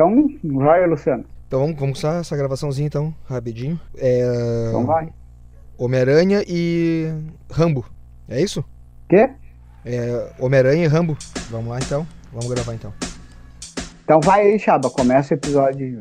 Então, vai, Luciano. Então vamos começar essa gravaçãozinha então, rapidinho. É... Então vai. Homem-Aranha e Rambo. É isso? Quê? É Homem-Aranha e Rambo. Vamos lá então. Vamos gravar então. Então vai aí, Chaba. Começa o episódio.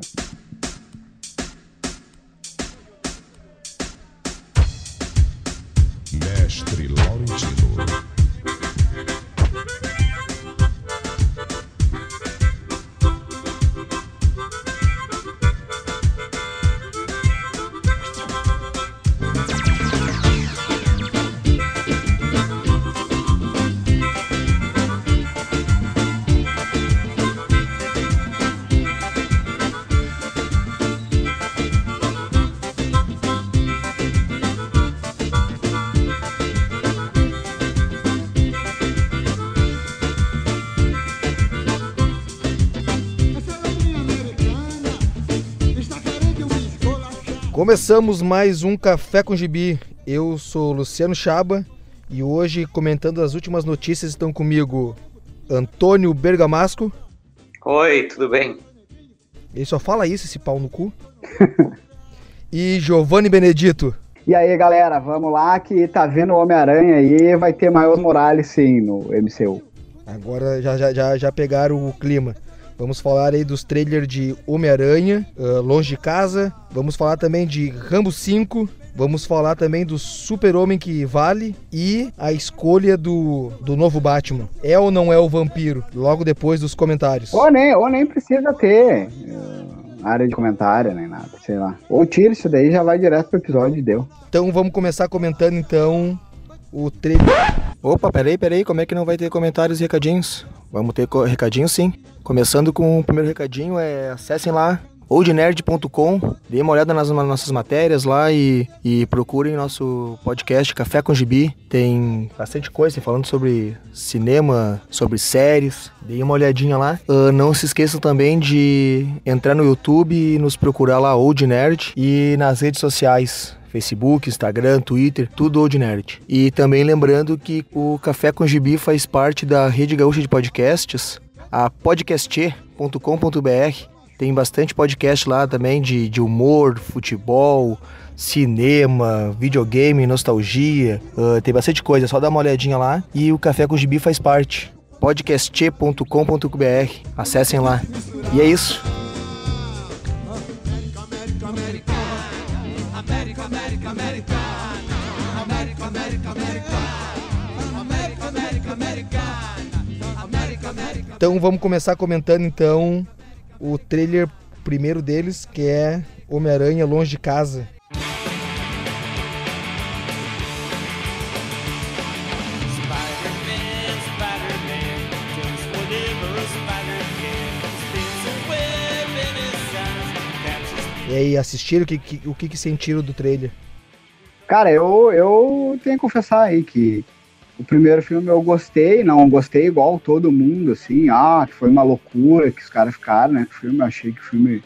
Começamos mais um Café com Gibi. Eu sou Luciano Chaba e hoje, comentando as últimas notícias, estão comigo Antônio Bergamasco. Oi, tudo bem? Ele só fala isso, esse pau no cu. e Giovanni Benedito. E aí, galera, vamos lá que tá vendo o Homem-Aranha aí, vai ter Miles Morales sim no MCU. Agora já, já, já, já pegaram o clima. Vamos falar aí dos trailers de Homem-Aranha, uh, Longe de Casa. Vamos falar também de Rambo 5. Vamos falar também do Super-Homem que vale e a escolha do, do novo Batman. É ou não é o vampiro? Logo depois dos comentários. Ou nem, ou nem precisa ter uh, área de comentário, nem nada, sei lá. Ou tira isso daí e já vai direto pro episódio e deu. Então vamos começar comentando então o trailer. Opa, peraí, peraí, como é que não vai ter comentários e recadinhos? Vamos ter recadinhos sim. Começando com o primeiro recadinho, é acessem lá oldnerd.com, dêem uma olhada nas, nas nossas matérias lá e, e procurem nosso podcast Café com Gibi. Tem bastante coisa falando sobre cinema, sobre séries. Deem uma olhadinha lá. Uh, não se esqueçam também de entrar no YouTube e nos procurar lá Old Nerd e nas redes sociais. Facebook, Instagram, Twitter, tudo Old Nerd. E também lembrando que o Café com Gibi faz parte da Rede Gaúcha de Podcasts, a podcast.com.br. Tem bastante podcast lá também de, de humor, futebol, cinema, videogame, nostalgia. Uh, tem bastante coisa, só dar uma olhadinha lá. E o Café com Gibi faz parte. podcast.com.br. Acessem lá. E é isso. América, Então vamos começar comentando então o trailer primeiro deles, que é Homem-Aranha Longe de Casa. E aí, assistiram? O que, que- o que, que sentiram do trailer? Cara, eu, eu tenho que confessar aí que o primeiro filme eu gostei, não gostei igual todo mundo, assim, ah, que foi uma loucura que os caras ficaram, né? O filme, eu achei que o filme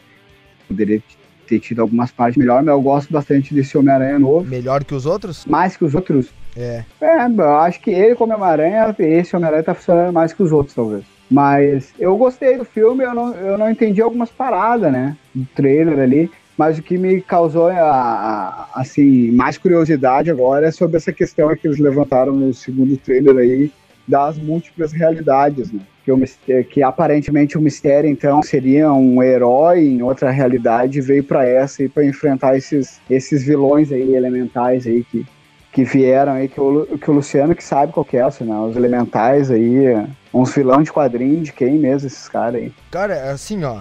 poderia ter tido algumas partes melhores, mas eu gosto bastante desse Homem-Aranha novo. Melhor que os outros? Mais que os outros. É. É, eu acho que ele como Homem-Aranha, esse Homem-Aranha tá funcionando mais que os outros, talvez. Mas eu gostei do filme, eu não, eu não entendi algumas paradas, né? Do trailer ali. Mas o que me causou, a, a- assim, mais curiosidade agora é sobre essa questão que eles levantaram no segundo trailer aí das múltiplas realidades, né? Que, o que aparentemente o mistério, então, seria um herói em outra realidade veio pra essa e para enfrentar esses, esses vilões aí, elementais aí que, que vieram aí, que o, que o Luciano que sabe qual que é essa, né? Os elementais aí, uns vilão de quadrinho, de quem mesmo esses caras aí. Cara, assim, ó.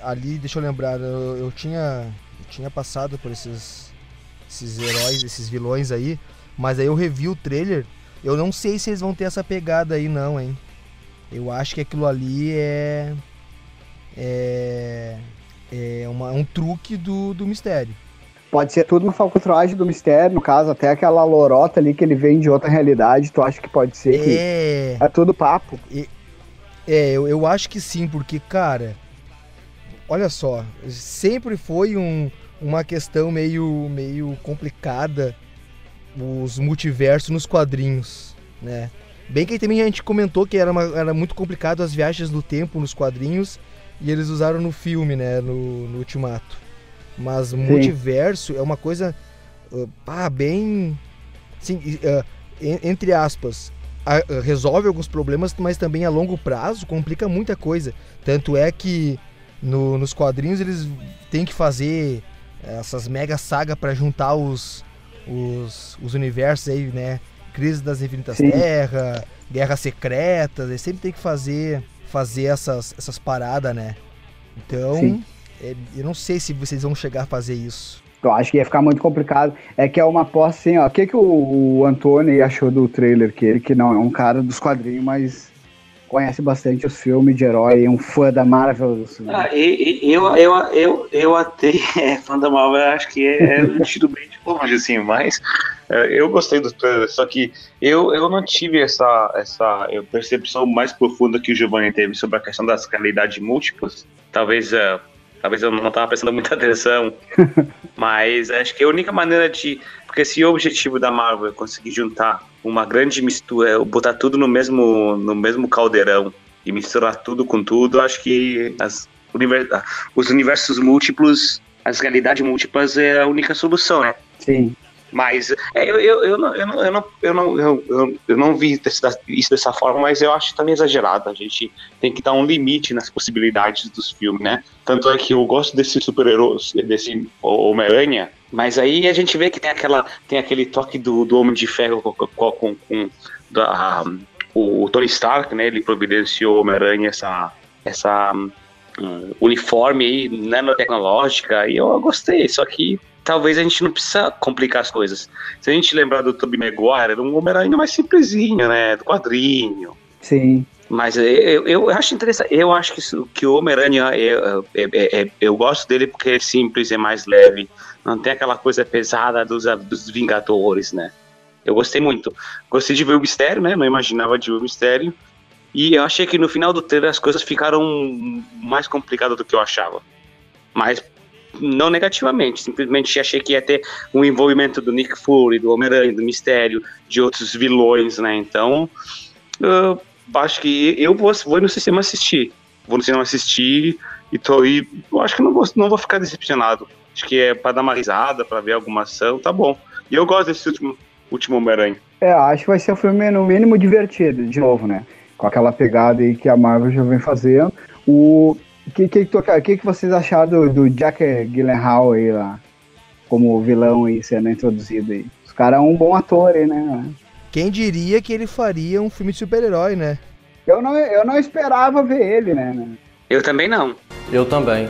Ah, ali, deixa eu lembrar, eu, eu tinha, eu tinha passado por esses, esses heróis, esses vilões aí, mas aí eu revi o trailer. Eu não sei se eles vão ter essa pegada aí, não, hein? Eu acho que aquilo ali é. É. É uma- um truque do, do mistério. Pode ser tudo uma falcatragem do mistério, no caso, até aquela lorota ali que ele vem de outra realidade, tu acha que pode ser que É. é tudo papo? É, eu, eu acho que sim, porque, cara, olha só, sempre foi um, uma questão meio, meio complicada os multiversos nos quadrinhos, né? Bem que também a gente comentou que era, uma- era muito complicado as viagens no tempo nos quadrinhos e eles usaram no filme, né, no, no Ultimato. Mas multiverso é uma coisa uh, ah, bem assim, uh, en- entre aspas, uh, resolve alguns problemas, mas também a longo prazo complica muita coisa. Tanto é que no- nos quadrinhos eles têm que fazer essas mega saga para juntar os, os, os universos aí, né? Crise das Infinitas Sim. Terra, Guerras Secretas, eles sempre tem que fazer fazer essas, essas paradas, né? Então, é, eu não sei se vocês vão chegar a fazer isso. Eu acho que ia ficar muito complicado. É que é uma aposta assim, ó. O que, que o, o Antônio achou do trailer? Que ele que não é um cara dos quadrinhos, mas conhece bastante os filmes de herói, um fã da Marvel. assim. Ah, e- e- eu, eu, eu, eu até, é, fã da Marvel, acho que é, é um tiro bem de longe, assim, mas é, eu gostei do trailer, só que eu, eu não tive essa, essa percepção mais profunda que o Giovanni teve sobre a questão das realidades múltiplas. Talvez, é, talvez eu não estava prestando muita atenção, mas acho que a única maneira de. Porque se o objetivo da Marvel é conseguir juntar uma grande mistura, botar tudo no mesmo, no mesmo caldeirão e misturar tudo com tudo, acho que as univer- os universos múltiplos, as realidades múltiplas é a única solução, né? Sim. Mas é, eu, eu, eu, não, eu, não, eu, não, eu, não, eu, não vi isso dessa forma, mas eu acho também exagerado. A gente tem que dar um limite nas possibilidades dos filmes, né? Tanto é que eu gosto desse super-herói, desse Homem-Aranha, mas aí a gente vê que tem, aquela, tem aquele toque do, do Homem de Ferro com, com, com, da, o, Tony Stark, né? Ele providenciou Homem-Aranha essa, essa hum, uniforme aí, nanotecnológica, e eu gostei, só que talvez a gente não precisa complicar as coisas. Se a gente lembrar do Tobey Maguire, era um Homem-Aranha mais simplesinho, né? Do quadrinho. Sim. Mas eu, eu, acho interessante, eu acho que, que o Homem-Aranha, eu, eu, eu, eu gosto dele porque é simples, é mais leve, não tem aquela coisa pesada dos, dos Vingadores, né? Eu gostei muito. Gostei de ver o mistério, né? Não imaginava de ver o mistério. E eu achei que no final do trailer as coisas ficaram mais complicadas do que eu achava. Mas não negativamente, simplesmente achei que ia ter um envolvimento do Nick Fury, do Homem-Aranha, do Mistério, de outros vilões, né? Então, eu acho que eu vou, vou no cinema assistir. Vou no cinema assistir e tô aí. Eu acho que não vou, não vou ficar decepcionado. Acho que é pra dar uma risada, pra ver alguma ação, tá bom. E eu gosto desse último, último Homem-Aranha. É, acho que vai ser um filme no mínimo divertido, de novo, né? Com aquela pegada aí que a Marvel já vem fazendo. O que, que, tu- que, que vocês acharam do, do Jack Gyllenhaal aí lá? Como vilão aí sendo introduzido aí. Os caras é um bom ator aí, né? Quem diria que ele faria um filme de super-herói, né? Eu não, eu não esperava ver ele, né? Eu também não. Eu também.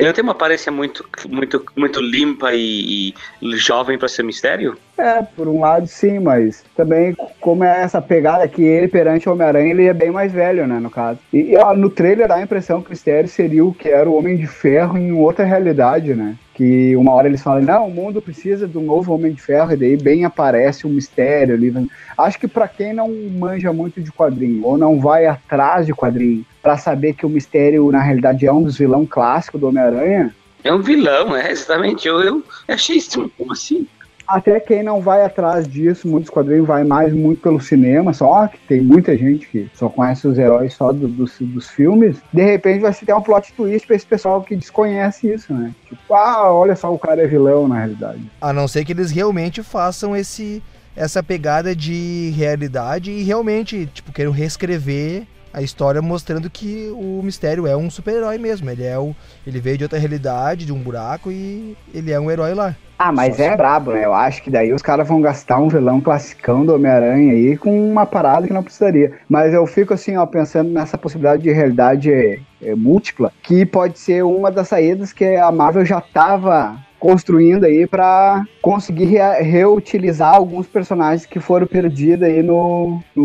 Ele não tem uma aparência muito, muito, muito limpa e, e jovem pra ser mistério? É, por um lado sim, mas também como é essa pegada que ele perante o Homem-Aranha, ele é bem mais velho, né, no caso. E ó, no trailer dá a impressão que o Mistério seria o que era o Homem de Ferro em outra realidade, né? Que uma hora eles falam, não, o mundo precisa de um novo Homem de Ferro, e daí bem aparece um mistério ali. Acho que pra quem não manja muito de quadrinho, ou não vai atrás de quadrinho, pra saber que o mistério, na realidade, é um dos vilão clássicos do Homem-Aranha, É um vilão, é, exatamente. Eu, eu achei isso. Como assim? Até quem não vai atrás disso, muitos quadrinhos vai mais muito pelo cinema, só que tem muita gente que só conhece os heróis só do- dos, dos filmes. De repente vai se ter um plot twist pra esse pessoal que desconhece isso, né? Tipo, ah, olha só, o cara é vilão na realidade. A não ser que eles realmente façam esse essa pegada de realidade e realmente, tipo, queiram reescrever a história mostrando que o Mistério é um super-herói mesmo. Ele é o ele veio de outra realidade, de um buraco e ele é um herói lá. Ah, mas Só é brabo, né? Eu acho que daí os caras vão gastar um vilão classicão do Homem-Aranha aí com uma parada que não precisaria. Mas eu fico assim, ó, pensando nessa possibilidade de realidade é, é, múltipla, que pode ser uma das saídas que a Marvel já tava construindo aí pra conseguir rea- reutilizar alguns personagens que foram perdidos aí no, no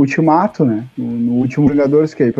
Ultimato, né? No, no último Vingadores, que aí,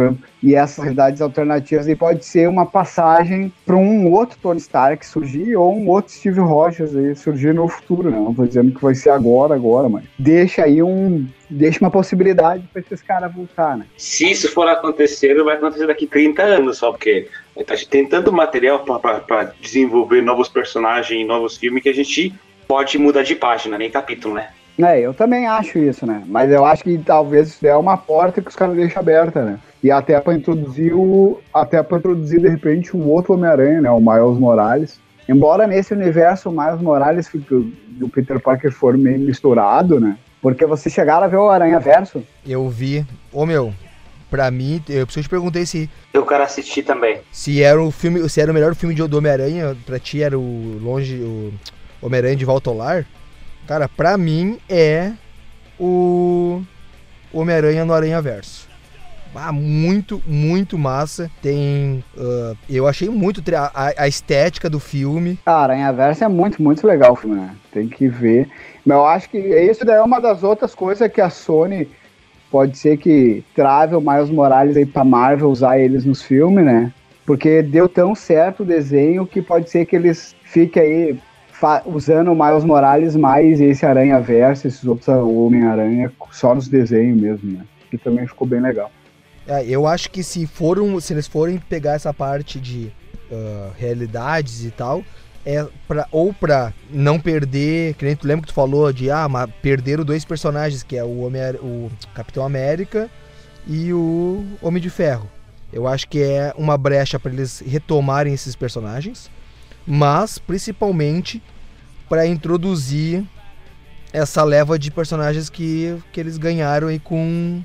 e essas realidades alternativas aí pode ser uma passagem para um outro Tony Stark surgir ou um outro Steve Rogers aí surgir no futuro, né? Não tô dizendo que vai ser agora, agora, mas deixa aí um. Deixa uma possibilidade para esses caras voltar, né? Se isso for acontecer, vai acontecer daqui 30 anos só, porque a gente tem tanto material para desenvolver novos personagens e novos filmes que a gente pode mudar de página, nem capítulo, né? É, eu também acho isso, né? Mas eu acho que talvez isso é uma porta que os caras deixam aberta, né? E até pra introduzir o. Até pra introduzir, de repente, um outro Homem-Aranha, né? O Miles Morales. Embora nesse universo o Miles Morales do Peter Parker for meio misturado, né? Porque vocês chegaram a ver o Aranha Verso? Eu vi. Ô meu, pra mim, eu preciso te perguntei se, Eu quero assistir também. se era o filme. Se era o melhor filme de do Homem-Aranha, pra ti era o longe. o Homem-Aranha de Volta ao Lar. Cara, pra mim é o Homem-Aranha no Aranha Verso. Ah, muito, muito massa. Tem. ah, eu achei muito a, a estética do filme. Ah, Aranha Verso é muito, muito legal o filme, né? Tem que ver. Mas eu acho que isso daí é uma das outras coisas que a Sony pode ser que trave o Miles Morales aí pra Marvel usar eles nos filmes, né? Porque deu tão certo o desenho que pode ser que eles fiquem aí usando o Miles Morales mais esse Aranha Verso, esses outros Homem-Aranha, só nos desenhos mesmo, né? Que também ficou bem legal. É, eu acho que se foram, se eles forem pegar essa parte de ah, realidades e tal, é pra, ou pra não perder, que nem tu lembra que tu falou de ah, mas perderam dois personagens, que é o, Homem, o Capitão América e o Homem de Ferro. Eu acho que é uma brecha pra eles retomarem esses personagens, mas principalmente pra introduzir essa leva de personagens que, que eles ganharam aí com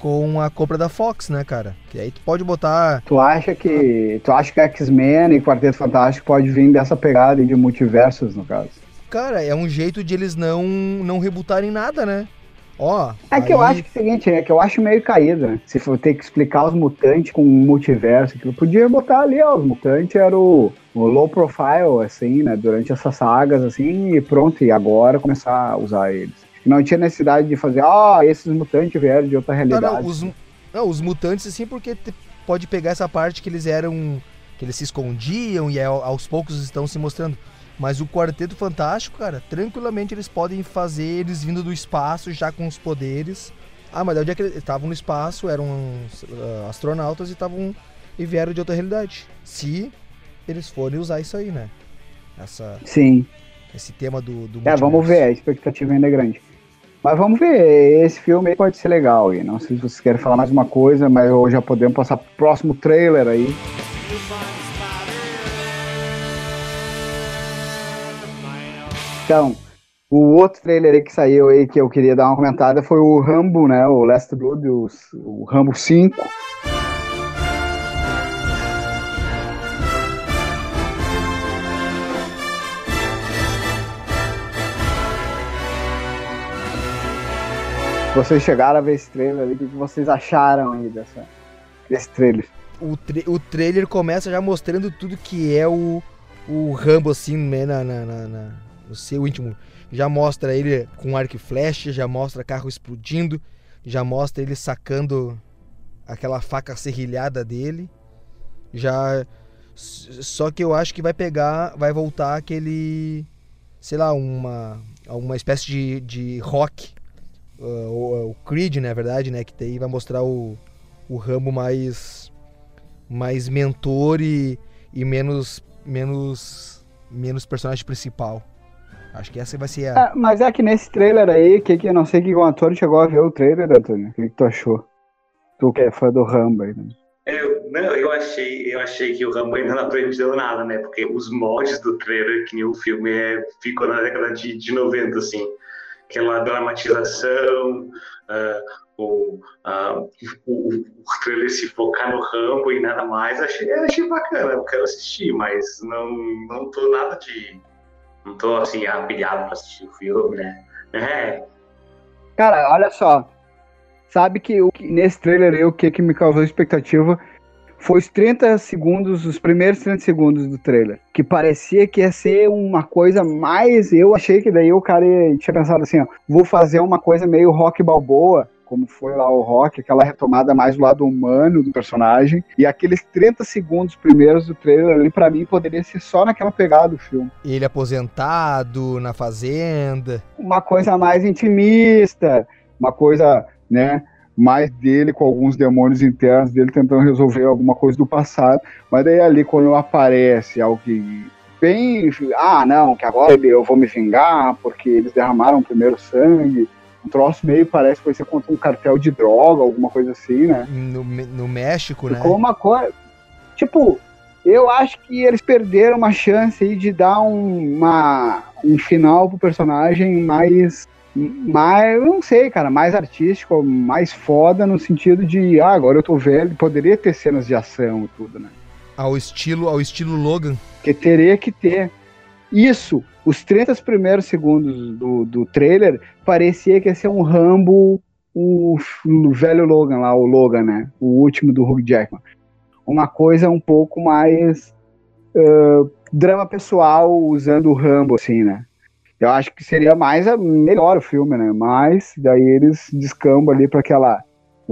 com a compra da Fox, né, cara? Que aí tu pode botar. Tu acha que. Tu acha que X-Men e Quarteto Fantástico pode vir dessa pegada aí de multiversos, no caso? Cara, é um jeito de eles não não rebutarem nada, né? Ó. É que eu aí- acho que é o seguinte, é que eu acho meio caído, né? Se for ter que explicar os mutantes com um multiverso, que eu podia botar ali, ó, os mutantes era o, o low profile, assim, né? Durante essas sagas, assim, e pronto, e agora começar a usar eles. Não tinha necessidade de fazer, ó, esses mutantes vieram de outra Não, realidade. não, os, não, os mutantes, assim, porque pode pegar essa parte que eles eram. que eles se escondiam e ao- aos poucos estão se mostrando. Mas o Quarteto Fantástico, cara, tranquilamente eles podem fazer eles vindo do espaço já com os poderes. Ah, mas onde é que eles estavam no espaço, eram ah, astronautas e estavam. e vieram de outra realidade. Se eles forem usar isso aí, né? Essa, Sim. esse tema do, do É, vamos ver, a expectativa ainda é grande. Mas vamos ver, esse filme pode ser legal. E não sei se vocês querem falar mais uma coisa, mas hoje já podemos passar pro próximo trailer aí. Então, o outro trailer aí que saiu aí que eu queria dar uma comentada foi o Rambo, né? O Last Blood, o, o Rambo 5. Vocês chegaram a ver esse trailer ali, o que vocês acharam aí dessa, desse trailer? o, tra- o trailer começa já mostrando tudo que é o, o Rambo, assim, né, na, na, na- no seu íntimo. Já mostra ele com arco e flecha, já mostra carro explodindo, já mostra ele sacando aquela faca serrilhada dele. Já. Só que eu acho que vai pegar, vai voltar aquele. Sei lá, uma. Uma espécie de, de rock. Uh, o, o Creed, na verdade, né? Que daí vai mostrar o, o Rambo mais mais mentor e, e menos menos menos personagem principal. Acho que essa vai ser a É, mas é que nesse trailer aí, que, que eu não sei que o Antônio chegou a ver o trailer, Antônio. O que, que tu achou? Tu que é fã do Rambo aí, né? Eu, não, eu achei, eu achei que o Rambo ainda não aprendeu nada, né? Porque os moldes do trailer, que nem o filme é, ficou na década de, de 90, assim. Aquela dramatização, ah, o, ah, o, o trailer se focar no Rambo e nada mais. Achei, achei bacana, eu quero assistir, mas não, não tô nada de. Não tô assim, apilhado pra assistir o filme, né? É, Cara, olha só. Sabe que, o que nesse trailer aí, o que, que me causou expectativa foi os 30 segundos, os primeiros 30 segundos do trailer. Que parecia que ia ser uma coisa mais. Eu achei que daí o cara ia- tinha pensado assim: ó, vou fazer uma coisa meio rock balboa. Como foi lá o rock, aquela retomada mais do lado humano do personagem. E aqueles 30 segundos primeiros do trailer ali, pra mim, poderia ser só naquela pegada do filme. ele aposentado na fazenda. uma coisa mais intimista, uma coisa, né, mais dele com alguns demônios internos dele tentando resolver alguma coisa do passado, mas daí ali quando aparece que bem. Ah, não, que agora eu vou me vingar porque eles derramaram o primeiro sangue. Um troço meio parece que vai ser contra um cartel de droga, alguma coisa assim, né? No, no México, né? Ficou uma coisa. Tipo, eu acho que eles perderam uma chance aí de dar um, uma, um final pro personagem mais. Mais, eu não sei, cara, mais artístico, mais foda no sentido de, ah, agora eu tô velho, poderia ter cenas de ação e tudo, né? Ao estilo, ao estilo Logan. que teria que ter. Isso, os 30 primeiros segundos do, do trailer, parecia que ia ser um Rambo, o, o velho Logan lá, o Logan, né? O último do Hugh Jackman. Uma coisa um pouco mais ah, drama pessoal usando o Rambo, assim, né? Eu acho que seria mais a- melhor o filme, né? Mas daí eles descambam ali para aquela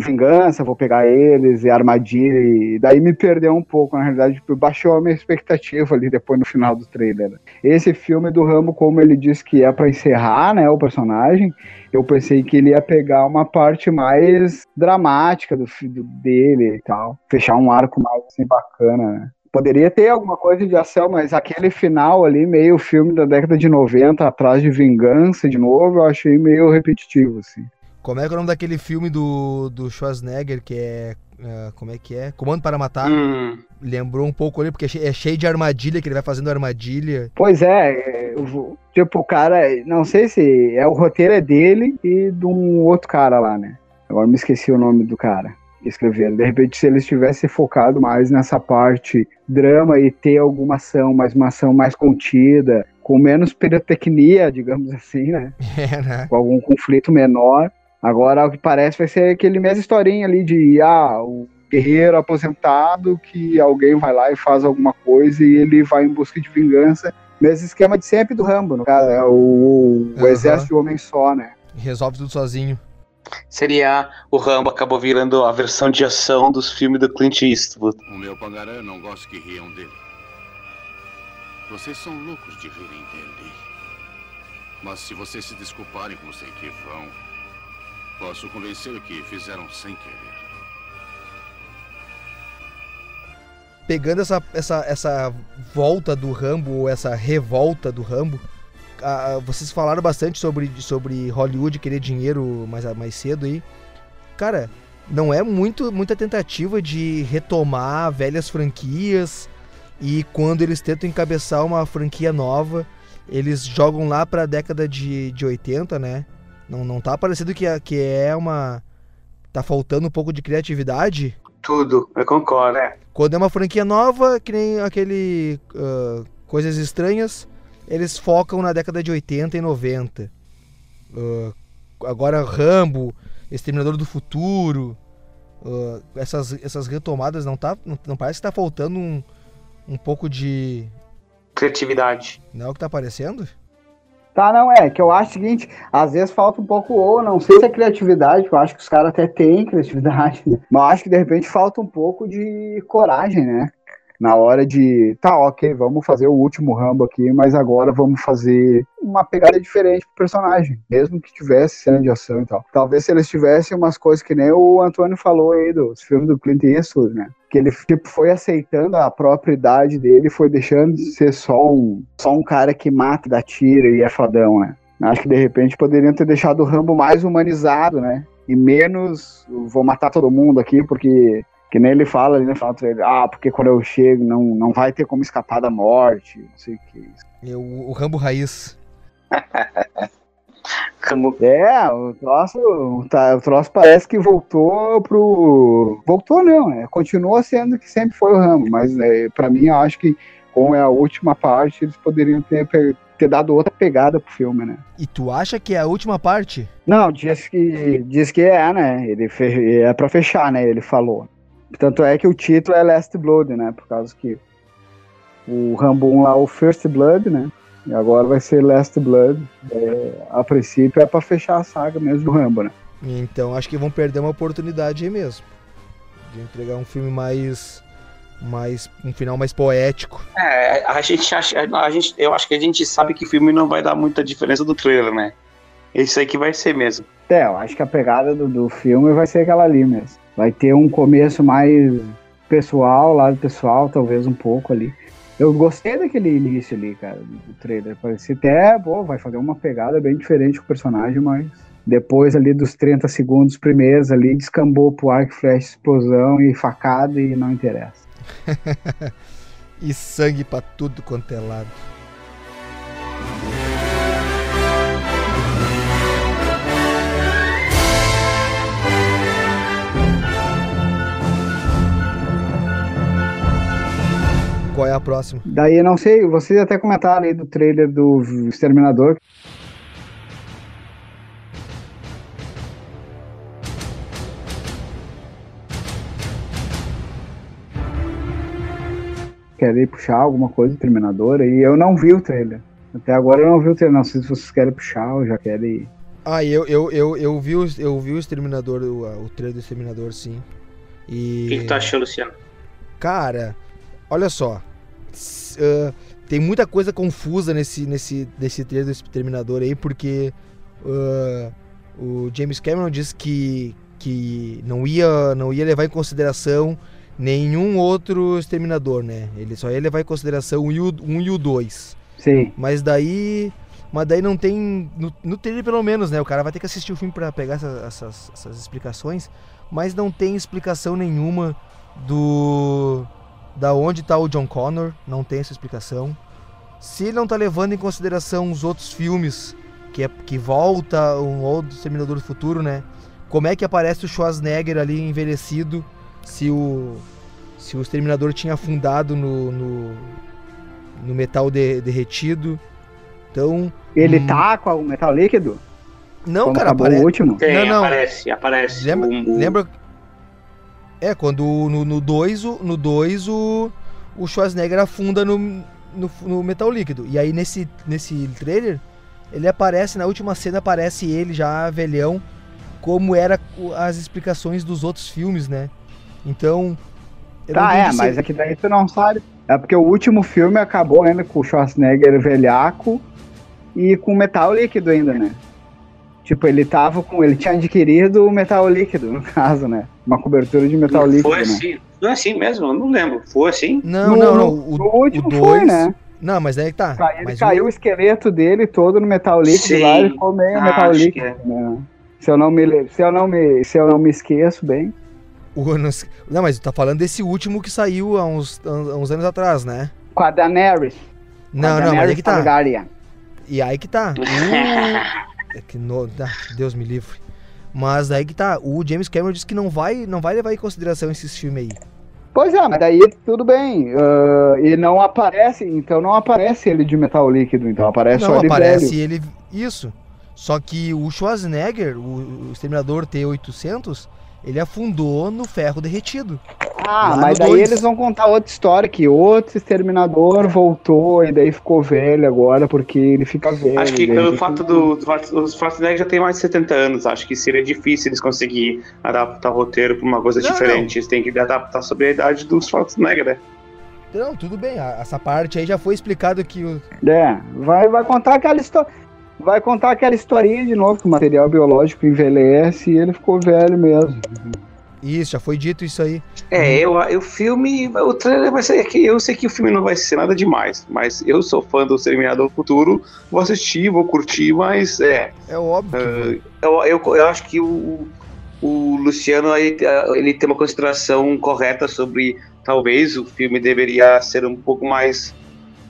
vingança, vou pegar eles e armadilha, e daí me perdeu um pouco, na realidade, tipo, baixou a minha expectativa ali depois no final do trailer. Esse filme do Rambo, como ele disse que é para encerrar, né, o personagem, eu pensei que ele ia pegar uma parte mais dramática do filho dele e tal, fechar um arco mais assim bacana, né? Poderia ter alguma coisa de ação, mas aquele final ali, meio filme da década de 90, atrás de vingança de novo, eu achei meio repetitivo, assim. Como é que é o nome daquele filme do, do Schwarzenegger, que é. ah, como é que é? Comando para Matar. Hum, Lembrou um pouco ali, porque é che- é cheio de armadilha, que ele vai fazendo armadilha. Pois é, é, eu vou- tipo, o cara, não sei se é o roteiro é dele e de um outro cara lá, né? Agora me esqueci o nome do cara escreveu. De repente, se eles tivessem focado mais nessa parte drama e ter alguma ação, mas uma ação mais contida, com menos pirotecnia, digamos assim, né? É, né? Com algum conflito menor. Agora, ao que parece, vai ser aquele mesmo historinha ali de, ah, o guerreiro aposentado que alguém vai lá e faz alguma coisa e ele vai em busca de vingança. Mesmo esquema de sempre do Rambo, no caso, é o, o Aham. exército de homem só, né? Resolve tudo sozinho. Seria o Rambo acabou virando a versão de ação dos filmes do Clint Eastwood. O meu pangaré não gosta que riam dele. Vocês são loucos de rirem dele. Mas se vocês se desculparem como sei que vão, posso convencer que fizeram sem querer. Pegando essa, essa, essa volta do Rambo, ou essa revolta do Rambo, ah, vocês falaram bastante sobre, sobre Hollywood querer dinheiro mais, mais cedo aí. Cara, não é muito muita tentativa de retomar velhas franquias e quando eles tentam encabeçar uma franquia nova, eles jogam lá pra década de, de 80, né? Não, não tá parecendo que, é- que é uma. Tá faltando um pouco de criatividade? Tudo, eu concordo, é. Quando é uma franquia nova, que nem aquele ah, Coisas Estranhas, eles focam na década de 80 e 90. Ah, agora Rambo, Exterminador do Futuro, ah, essas, essas retomadas não tá não, não parece que tá faltando um, um pouco de Criatividade. não é o que tá aparecendo? Tá, não, é, que eu acho o seguinte, às vezes falta um pouco, ou não sei se é criatividade, que eu acho que os caras até têm criatividade, né? mas eu acho que de repente falta um pouco de coragem, né? Na hora de, tá, ok, vamos fazer o último Rambo aqui, mas agora vamos fazer uma pegada diferente pro personagem, mesmo que tivesse cena de ação e tal. Talvez se eles tivessem umas coisas que nem o Antônio falou aí dos filmes do Clint Eastwood, né? que ele tipo, foi aceitando a própria idade dele, foi deixando de ser só um, só um cara que mata, dá tiro e é fodão, né? Acho que de repente poderiam ter deixado o Rambo mais humanizado, né? E menos vou matar todo mundo aqui porque que nem ele fala ali no final do trailer, ah, porque quando eu chego não, não vai ter como escapar da morte, não sei o que. É o, o Rambo Raiz. Rambo É, o troço, tá, o troço parece que voltou pro. Voltou não, né? Continua sendo que sempre foi o Rambo, mas é, para mim eu acho que como é a última parte, eles poderiam ter, ter dado outra pegada pro filme, né? E tu acha que é a última parte? Não, diz que, diz que é, né? Ele fe- é pra fechar, né? Ele falou. Tanto é que o título é Last Blood, né? Por causa que o Rambo 1 lá, o First Blood, né? E agora vai ser Last Blood. É, a princípio é pra fechar a saga mesmo do Rambo, né? Então acho que vão perder uma oportunidade aí mesmo. De entregar um filme mais. mais. um final mais poético. É, a gente acha, a gente, eu acho que a gente sabe que o filme não vai dar muita diferença do trailer, né? Isso aí que vai ser mesmo. É, eu acho que a pegada do, do filme vai ser aquela ali mesmo. Vai ter um começo mais pessoal, lado pessoal, talvez um pouco ali. Eu gostei daquele início ali, cara, do trailer. Parecia até, pô, vai fazer uma pegada bem diferente com o personagem, mas depois ali dos 30 segundos primeiros ali, descambou pro arco, flash, explosão e facada e não interessa. E sangue pra tudo quanto é lado. Qual é a próxima? Daí, não sei, vocês até comentaram aí do trailer do Exterminador. Querem puxar alguma coisa do Terminador e eu não vi o trailer. Até agora eu não vi o trailer, não sei se vocês querem puxar ou já querem. Ah, eu, eu, eu, eu, vi, o, eu vi o Exterminador, o, o trailer do Exterminador, sim. E. O que, que tu achou, Luciano? Cara, olha só. Ah, tem muita coisa confusa nesse, nesse, nesse trailer do Exterminador aí, porque ah, o James Cameron disse que, que não, ia, não ia levar em consideração nenhum outro Exterminador, né? Ele só ia levar em consideração um e o, um e o dois. Sim. Mas daí. Mas daí não tem. No, no trailer, pelo menos, né? O cara vai ter que assistir o filme pra pegar essa- essas, essas explicações. Mas não tem explicação nenhuma do. Da onde tá o John Connor. Não tem essa explicação. Se ele não tá levando em consideração os outros filmes. Que, é, que volta um outro Exterminador do Futuro, né? Como é que aparece o Schwarzenegger ali envelhecido? Se o. Se o Exterminador tinha afundado no. no, no metal de- derretido. Então. Ele Hum. tá com o metal líquido? Não, Quando cara, acabou apare- o último? Tem, Não, não. aparece, aparece. Lembra, o- lembra. É, quando no 2 o, no dois, o, o Schwarzenegger afunda no, no, no metal líquido. E aí nesse, nesse trailer, ele aparece, na última cena aparece ele já velhão, como era as explicações dos outros filmes, né? Então. Tá, é, mas é que daí tu não sabe. É porque o último filme acabou ainda com o Schwarzenegger velhaco e com metal líquido ainda, né? Tipo, ele tava com. Ele tinha adquirido o metal líquido, no caso, né? Uma cobertura de metal líquido. Foi né? assim. Não é assim mesmo? Eu não lembro. Foi assim? Não, No- não, não. O, no último o foi, dois- né? Não, mas aí que tá. Ca- Ele mas caiu o... esqueleto dele todo no metal líquido Sim. lá e ficou meio Ah, metal líquido. né? Se eu não me se eu não me se eu não me esqueço bem. o, o- não, mas tu tá falando desse último que saiu há uns, há uns anos atrás, né? Com a Daenerys. Com a Não, não, mas Daenerys aí que tá. Targaryen. E aí que tá. É que no... ah, Deus me livre. Mas aí que tá. O James Cameron disse que não vai, não vai levar em consideração esses filmes aí. Pois é, mas daí tudo bem. ah, e não aparece, então não aparece ele de metal líquido, então aparece não, só ele aparece velho. ele. Isso. Só que o Schwarzenegger, o, o Exterminador T-800, ele afundou no ferro derretido. Ah, mas daí dois. eles vão contar outra história, que outro exterminador voltou e daí ficou velho agora, porque ele fica velho. Acho que pelo fato fica- do, do Schwarzenegger já tem mais de 70 anos, acho que seria difícil eles conseguirem adaptar o roteiro pra uma coisa Não, diferente. Eles têm que adaptar sobre a idade do Schwarzenegger, né? Não, tudo bem. Essa parte aí já foi explicado que o. É, vai, vai contar aquela história. Vai contar aquela historinha de novo, que o material biológico envelhece e ele ficou velho mesmo. Isso, já foi dito isso aí. É, eu, eu- o filme, o trailer vai ser que eu sei que o filme não vai ser nada demais, mas eu sou fã do Exterminador Futuro, vou assistir, vou curtir, mas é, É óbvio vai. eu, eu, eu acho que o, o Luciano ele, ele tem uma consideração correta sobre talvez o filme deveria ser um pouco mais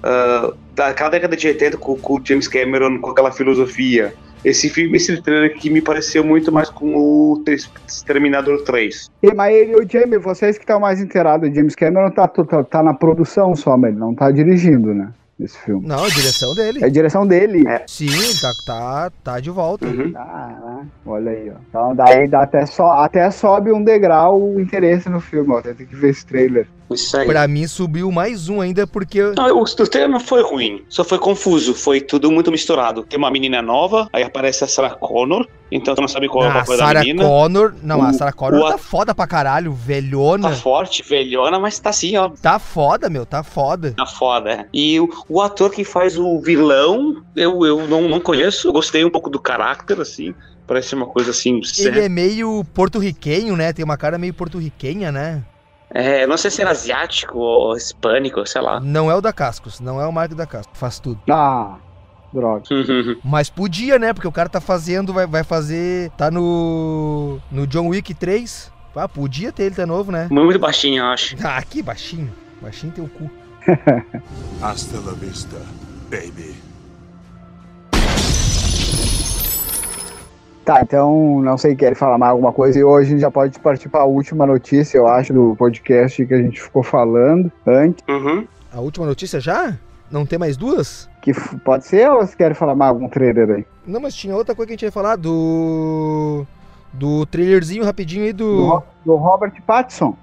ah, daquela década de 80 com, com o James Cameron com aquela filosofia. Esse filme, esse trailer aqui me pareceu muito mais com o Exterminador 3. E, mas ele, o James, vocês que estão mais inteirados, o James Cameron tá, tá, tá na produção só, mas ele não tá dirigindo, né? Esse filme. Não, a direção dele. É a direção dele. É. Sim, tá, tá, tá de volta. Uhum. Ah, olha aí, ó. Então daí dá até, so, até sobe um degrau o interesse no filme, ó. Tem que ver esse trailer. Isso aí. Pra mim subiu mais um ainda porque. Não, o, o trailer não foi ruim, só foi confuso, foi tudo muito misturado. Tem uma menina nova, aí aparece a Sarah Connor, então tu não sabe qual é o Ah, papel da Sarah menina. Connor. Não, a O- Sarah Connor o tá a- foda pra caralho, velhona. Tá forte, velhona, mas tá assim, ó. Tá foda, meu, tá foda. Tá foda. é. E o, o ator que faz o vilão, eu, eu não, não conheço, eu gostei um pouco do caráter, assim. Parece uma coisa assim. Ele séria. é meio porto-riquenho, né? Tem uma cara meio porto-riquenha, né? É, não sei se era asiático ou hispânico, sei lá. Não é o da Cascos, não é o Marco da Cascos, faz tudo. Ah, droga. Mas podia, né? Porque o cara tá fazendo, vai, vai fazer. Tá no. No John Wick 3. Ah, podia ter ele tá novo, né? Muito baixinho, eu acho. Ah, que baixinho. Baixinho tem o cu. Hasta la vista, baby. Tá, então não sei, quer falar mais alguma coisa e hoje a gente já pode partir para a última notícia, eu acho, do podcast que a gente ficou falando antes. Uhum. A última notícia já? Não tem mais duas? Que pode ser ou você quer falar mais algum trailer aí? Não, mas tinha outra coisa que a gente ia falar do. Do trailerzinho rapidinho aí Do, do. Do Robert Pattinson.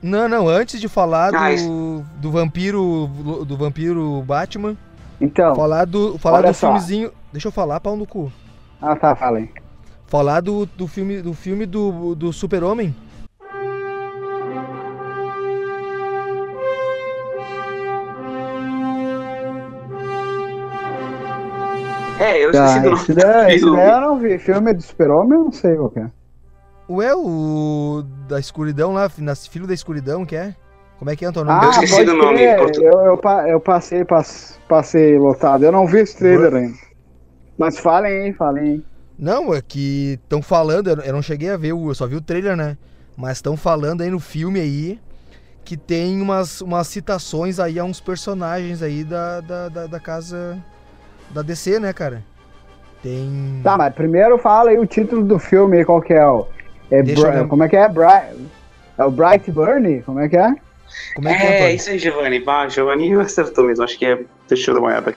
Não, não, antes de falar do. Do vampiro. Do vampiro Batman. Então, Falar do. Falar olha do só. filmezinho. Deixa eu falar, pau no cu. ah tá, fala aí. Falar do, do filme do filme do, do Super-Homem. É, eu esqueci Tá, do nome. esse daí, esse filme. daí eu não vi. Filme do Super-Homem, eu não sei qual que é. Ué, o. Da escuridão lá, Filho da Escuridão, que é? Como é que é, Antônio? Ah, esqueci pode do nome português. Eu, eu, eu passei, pass- passei lotado. Eu não vi esse trailer ainda. Mas falem aí, falem aí. Não, é que estão falando, eu não cheguei a ver, o- eu só vi o trailer, né? Mas estão falando aí no filme aí que tem umas, umas citações aí a uns personagens aí da, da, da, da casa da DC, né, cara? Tem. Tá, mas primeiro fala aí o título do filme aí, qual que é o... É ver. como é que é? Bri- é o Bright Burn? Como é que é? Como é que é, É, isso aí, Giovanni. Bah, Giovanni acertou mesmo. Acho que é. Deixa eu dar uma olhada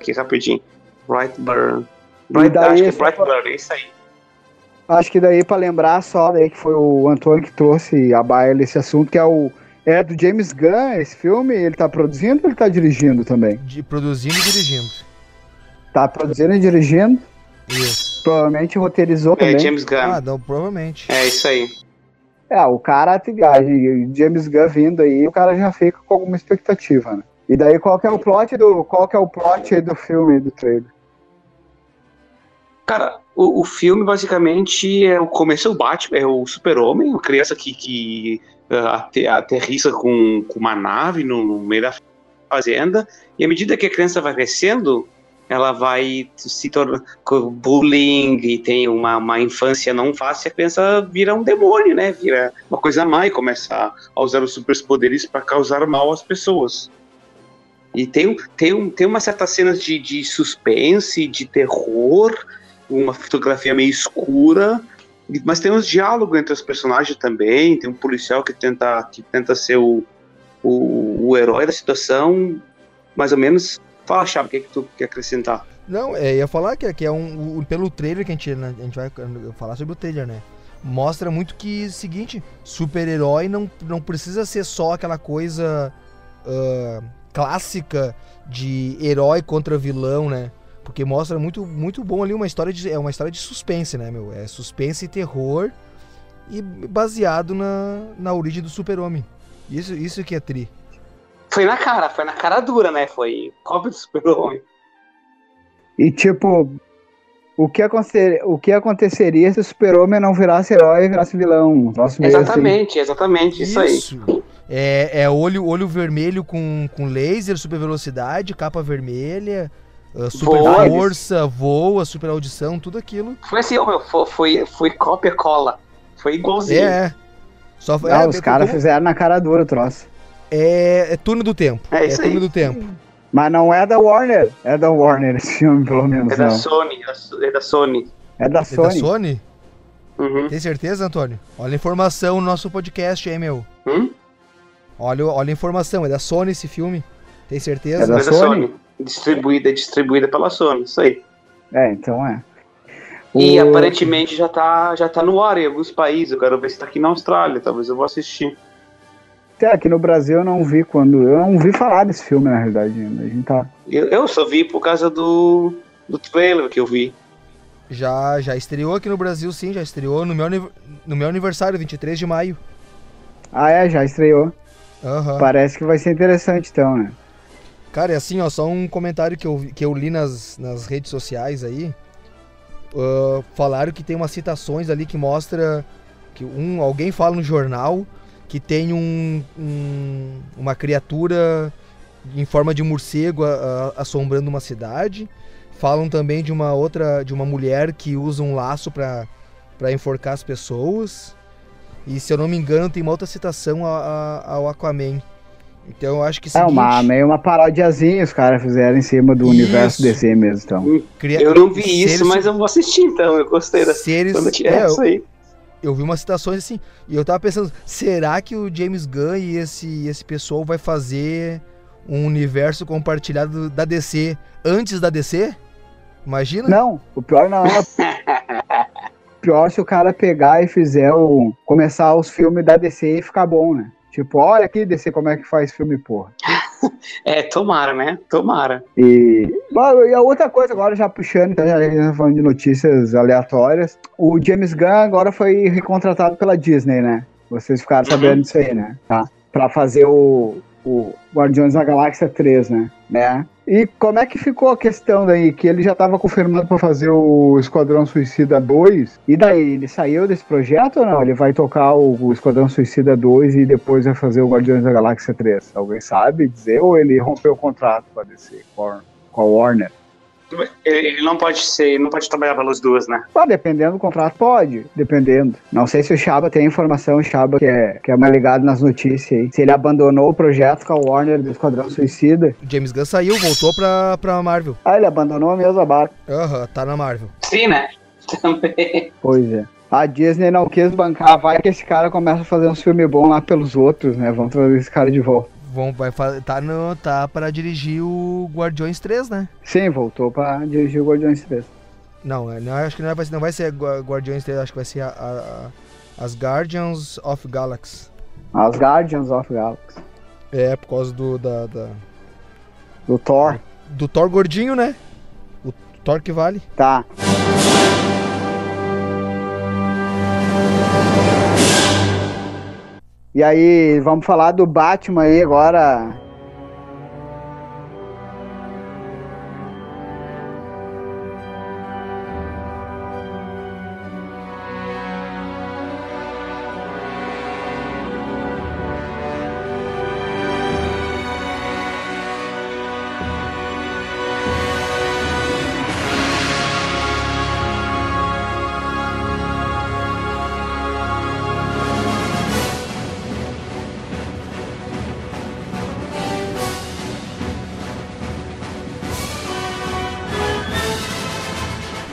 aqui rapidinho. Brightburn. Bright, daí acho que é só- Brightburn, é isso aí. Acho que daí pra lembrar só daí que foi o Antônio que trouxe a baila esse assunto, que é o... É do James Gunn esse filme? Ele tá produzindo ou ele tá dirigindo também? De, produzindo e dirigindo. Tá produzindo e dirigindo. Isso. Provavelmente roteirizou É também. James Gunn. Ah, não, provavelmente. É isso aí. É, o cara, James Gunn vindo aí, o cara já fica com alguma expectativa, né? E daí qual que é o plot do qual que é o plot aí do filme do trailer? Cara, o, o filme basicamente é o começo é o Batman, é o super-homem, uma criança que, que ah, ate- aterrissa com, com uma nave no, no meio da fazenda, e à medida que a criança vai crescendo, ela vai se tornar com bullying e tem uma, uma infância não fácil, a criança vira um demônio, né? Vira uma coisa má e começa a, usar os superpoderes para causar mal às pessoas. E tem, tem, tem umas certas cenas de, de suspense, de terror, uma fotografia meio escura, mas tem uns diálogos entre os personagens também. Tem um policial que tenta, que tenta ser o, o, o herói da situação, mais ou menos. Fala, Chave, o que, é que tu quer acrescentar? Não, é, ia falar que, que é um. o- pelo trailer que a gente, né, a gente vai falar sobre o trailer, né? Mostra muito que, seguinte, super-herói não, não precisa ser só aquela coisa ah, clássica de herói contra vilão, né? Porque mostra muito, muito bom ali uma história de. É uma história de suspense, né, meu? É suspense e terror e baseado na, na origem do super-homem. Isso, isso que é tri. Foi na cara, foi na cara dura, né? Foi cópia do super-homem. E tipo, o que, acontecer, o que aconteceria se o super-homem não virasse herói e virasse vilão? Nossa, meio assim. Exatamente, exatamente, isso, aí. É, é olho, olho vermelho com, com laser, super velocidade, capa vermelha, ah, super Voa. força, voa, super audição, tudo aquilo. Foi assim, ó, meu, foi, foi, foi cópia-cola. Foi igualzinho. É, é. Só, Não, é, os é, caras fizeram na cara dura o troço. é, é turno do tempo. É isso turno aí. do tempo. Mas não é da Warner. É da Warner esse filme, pelo menos. É da não. Sony, é da So- é da Sony. É da É Sony. da Sony? Uhum. Tem certeza, Antônio? Olha a informação no nosso podcast, hein, meu? Hum? Olha, olha a informação, é da Sony esse filme. Tem certeza? É da É da Sony? Sony. Distribuída, distribuída pela Sony, isso aí. É, então é. E O- aparentemente já tá, já tá no ar em alguns países. Eu quero ver se tá aqui na Austrália. Talvez eu vou assistir. Até aqui no Brasil eu não vi quando. Eu não vi falar desse filme, na realidade, ainda. A gente tá. Eu, eu só vi por causa do, do trailer que eu vi. Já, já estreou aqui no Brasil, sim, já estreou no meu, no meu aniversário, 23 de maio. Ah, é, já estreou. Aham. Parece que vai ser interessante, então, né? Cara, é assim, ó, só um comentário que eu, que eu li nas, nas redes sociais aí. Ah, falaram que tem umas citações ali que mostra que um alguém fala no jornal que tem um, um- uma criatura em forma de morcego a- a- assombrando uma cidade. Falam também de uma outra, de uma mulher que usa um laço pra enforcar as pessoas. E se eu não me engano, tem uma outra citação ao Aquaman. Então eu acho que É uma, seguinte, meio uma parodiazinha os caras fizeram em cima do Isso. universo DC mesmo, então. cria- Eu não vi se isso, eles- mas eu vou assistir então. Eu gostei da. se eles- Quando tiver é, eu- isso aí. eu vi umas citações assim, e eu tava pensando, será que o James Gunn e esse, esse pessoal vai fazer um universo compartilhado da DC antes da DC? Imagina? Não, o pior não é. O pior se o cara pegar e fizer o. começar os filmes da DC e ficar bom, né? Tipo, olha aqui, DC, como é que faz filme, porra. É, tomara, né? Tomara. E, e a outra coisa, agora já puxando, então, já tá falando de notícias aleatórias. O James Gunn agora foi recontratado pela Disney, né? Vocês ficaram Uhum. sabendo disso aí, né? Tá. Pra fazer o, o Guardiões da Galáxia 3, né? né? E como é que ficou a questão daí? Que ele já tava confirmado pra fazer o Esquadrão Suicida 2. E daí, ele saiu desse projeto ou não? Ele vai tocar o, Esquadrão Suicida 2 e depois vai fazer o Guardiões da Galáxia 3? Alguém sabe dizer? Ou ele rompeu o contrato com a DC, com a Warner? Ele, não pode ser, não pode trabalhar pelas duas, né? Ah, dependendo do contrato, pode. Dependendo. Não sei se o Chaba tem informação, o Chaba que é, que é mais ligado nas notícias aí. Se ele abandonou o projeto com a Warner do Esquadrão Suicida. O James Gunn saiu, voltou pra, pra Marvel. Ah, ele abandonou mesmo a barca. Aham, tá na Marvel. Sim, né? Também. Pois é. A Disney não quis bancar, vai que esse cara começa a fazer uns filmes bons lá pelos outros, né? Vamos trazer esse cara de volta. Vão, vai, tá, no, tá pra dirigir o Guardiões 3, né? Sim, voltou pra dirigir o Guardiões 3. Não, é, não acho que não vai, ser- não vai ser Gua- Guardiões 3, acho que vai ser a- a- a- as Guardians of Galaxy. As Guardians of Galaxy. É, por causa do, da, da- Do Thor. do Thor gordinho, né? O Thor que vale. Tá. E aí, vamos falar do Batman aí agora.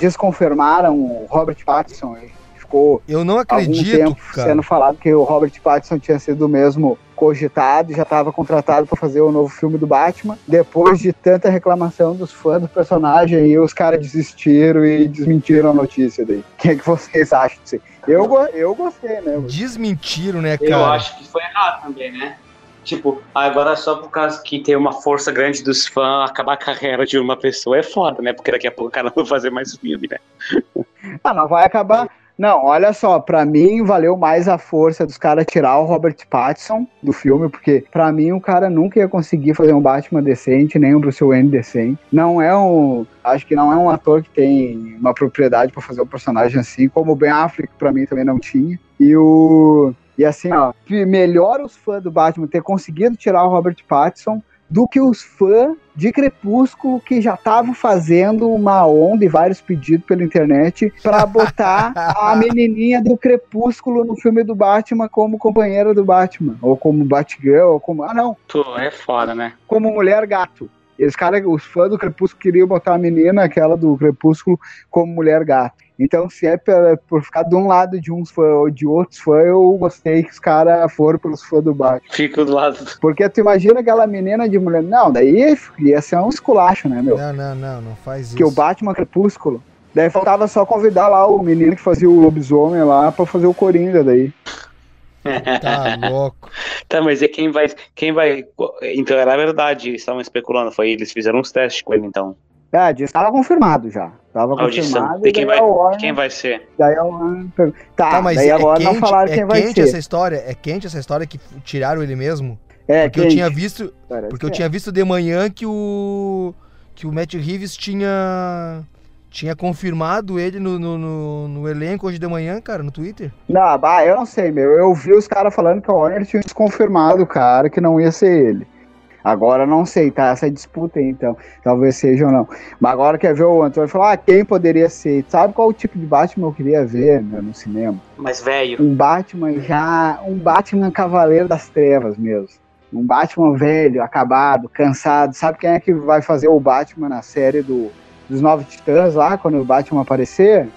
Desconfirmaram o Robert Pattinson. Ele ficou Eu não algum acredito, tempo cara. sendo falado que o Robert Pattinson tinha sido o mesmo cogitado, já estava contratado para fazer o novo filme do Batman. Depois de tanta reclamação dos fãs do personagem, aí os caras desistiram e desmentiram a notícia daí. O que é que vocês acham disso? Eu, eu gostei, né? Desmentiram, né, Eu cara? acho que foi errado também, né? Tipo, agora só por causa que tem uma força grande dos fãs, acabar a carreira de uma pessoa é foda, né? Porque daqui a pouco o cara não vai fazer mais filme, né? Ah, não vai acabar. Não, olha só, pra mim valeu mais a força dos caras tirar o Robert Pattinson do filme, porque pra mim o cara nunca ia conseguir fazer um Batman decente, nem um Bruce Wayne decente. Não é um, acho que não é um ator que tem uma propriedade pra fazer um personagem assim, como o Ben Affleck pra mim também não tinha. E o e assim, ó, melhor os fãs do Batman ter conseguido tirar o Robert Pattinson do que os fãs de Crepúsculo que já estavam fazendo uma onda e vários pedidos pela internet pra botar a menininha do Crepúsculo no filme do Batman como companheira do Batman, ou como Batgirl, ou como ah não, Pô, é foda, né? como mulher gato. Eles cara, os fãs do Crepúsculo queriam botar a menina, aquela do Crepúsculo, como mulher gato. Então, se é pela- por ficar de um lado de uns fãs ou de outros fãs, eu gostei que os caras foram pelos fãs do Batman. Fico do lado. Porque tu imagina aquela menina de mulher. Não, daí ia ser um esculacho, né, meu? Não, não, não, não faz isso. Que o Batman Crepúsculo. Daí faltava só convidar lá o menino que fazia o lobisomem lá pra fazer o Coringa daí. Tá louco. Tá, mas é quem vai. Quem vai. Então era verdade, eles estavam especulando. Foi eles fizeram uns testes com ele, então. É, disse, tava confirmado já. Tava Audição. confirmado. E quem vai, Warner- quem vai ser? Daí a Warner Tá, Tá, mas daí é agora quente, não falaram é quem vai quente ser. essa história? É quente essa história que tiraram ele mesmo? É, Porque eu quente. tinha visto, Parece porque eu é. tinha visto de manhã que o que o Matt Reeves tinha tinha confirmado ele no, no, no- no elenco hoje de manhã, cara, no Twitter. Não, bah, eu não sei, meu. Eu vi os caras falando que a Warner tinha desconfirmado o cara, que não ia ser ele. Agora não sei, tá? Essa disputa aí, então. Talvez seja ou não. Mas agora quer ver o Antônio falar, ah, quem poderia ser? Sabe qual o tipo de Batman eu queria ver meu, no cinema? Mas velho. Um Batman já. Um Batman Cavaleiro das Trevas mesmo. Um Batman velho, acabado, cansado. Sabe quem é que vai fazer o Batman na série do, dos Novos Titãs lá, quando o Batman aparecer?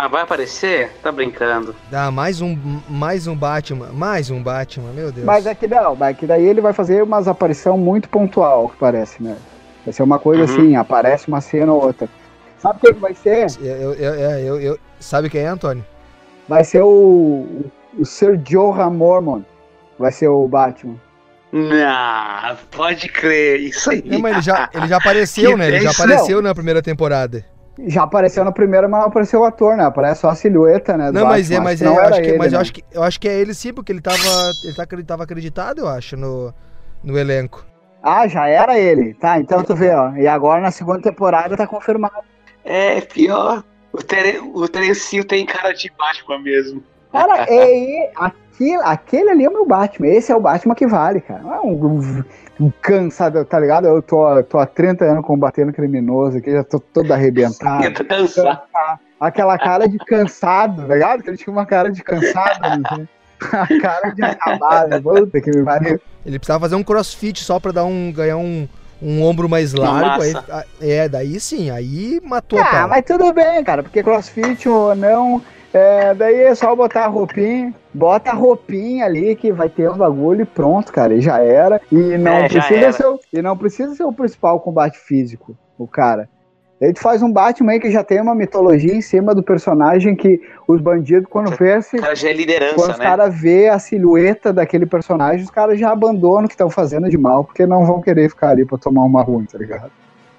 Ah, vai aparecer? Tá brincando. Dá mais um, mais um Batman, mais um Batman, meu Deus. Mas é que não, mas é que daí ele vai fazer umas aparição muito pontual, que parece, né? Vai ser uma coisa Uhum. assim, aparece uma cena ou outra. Sabe quem que vai ser? Eu, eu, eu, eu- eu- sabe quem é, Antônio? Vai ser o, o Sir Jorah Mormont. Vai ser o Batman. Não, pode crer. Isso aí. Não, mas ele já, ele já apareceu, Que né? Ele já apareceu na primeira temporada. Já apareceu na primeira, mas não apareceu o ator, né? Aparece só a silhueta, né? Não, mas é, mas é, não eu era acho que, ele, mas eu né? acho que eu acho que é ele sim, porque ele tava, ele tá, ele tava acreditado, eu acho, no, no elenco. Ah, já era ele. Tá, então tu vê, ó. E agora na segunda temporada tá confirmado. É, pior. O, Tere, o Terencio tem cara de Batman mesmo. Cara, é, aquele, aquele ali é o meu Batman. Esse é o Batman que vale, cara. Não é um, um, um cansado, tá ligado? Eu tô, tô há 30 anos combatendo criminoso aqui, já tô todo arrebentado. Eu tô cansado. Aquela cara de cansado, tá ligado? Que ele tinha uma cara de cansado, né? A cara de acabado. Puta que me pariu. Ele precisava fazer um crossfit só pra dar um, ganhar um, um ombro mais largo. Aí, é, daí sim, aí matou a Ah, mas tudo bem, cara, porque crossfit ou não, é, daí é só botar a roupinha, bota a roupinha ali que vai ter um bagulho e pronto, cara, e já era. E não, É, já precisa era. ser, o- e não precisa ser o principal combate físico, o cara. Daí tu faz um Batman aí que já tem uma mitologia em cima do personagem que os bandidos, quando vê, esse, O cara já é quando liderança, os né? caras vê a silhueta daquele personagem, os caras já abandonam o que estão fazendo de mal, porque não vão querer ficar ali pra tomar uma ruim, tá ligado?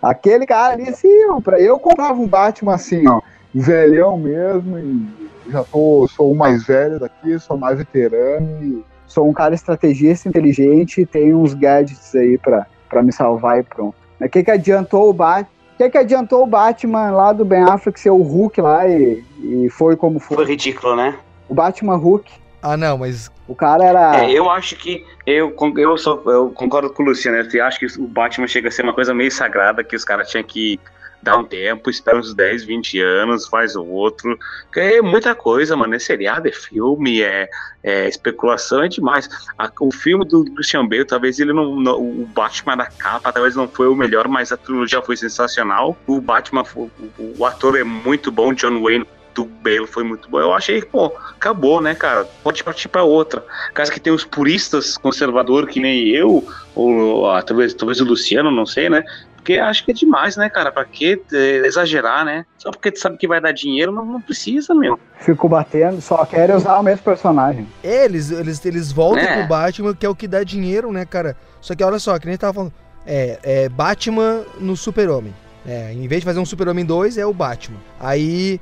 Aquele cara ali, assim, ó, pra eu comprava um Batman assim, ó, velhão mesmo, e já tô, sou o mais velho daqui, sou mais veterano, e sou um cara estrategista, inteligente, e tenho uns gadgets aí pra, pra me salvar e pronto. O que que adiantou o Batman? O que que adiantou o Batman lá do Ben Affleck ser o Hulk lá e, e foi como foi? Foi ridículo, né? O Batman Hulk, Ah, não, mas o cara era. É, eu acho que. Eu, eu, sou, eu concordo com o Luciano. Eu acho que o Batman chega a ser uma coisa meio sagrada que os caras tinham que dar um tempo, espera uns 10, 20 anos, faz o outro. É muita coisa, mano. É seriado, é filme, é, é especulação, é demais. A- o filme do Christian Bale, talvez ele não, não- O Batman da capa, talvez não foi o melhor, mas a trilogia foi sensacional. O Batman, foi- o, o ator é muito bom, John Wayne. Do Bale foi muito bom. Eu achei pô, acabou, né, cara? Pode partir pra outra. Caso que tem os puristas conservadores que nem eu, ou ah, talvez, talvez o Luciano, não sei, né? Porque acho que é demais, né, cara? Pra que eh, exagerar, né? Só porque tu sabe que vai dar dinheiro, não, não precisa, meu. Fico batendo, só querem usar o mesmo personagem. eles, eles, eles voltam É. pro Batman, que é o que dá dinheiro, né, cara? Só que olha só, que nem tava falando. É, é Batman no Super-Homem. É, em vez de fazer um Super-Homem 2, é o Batman. Aí,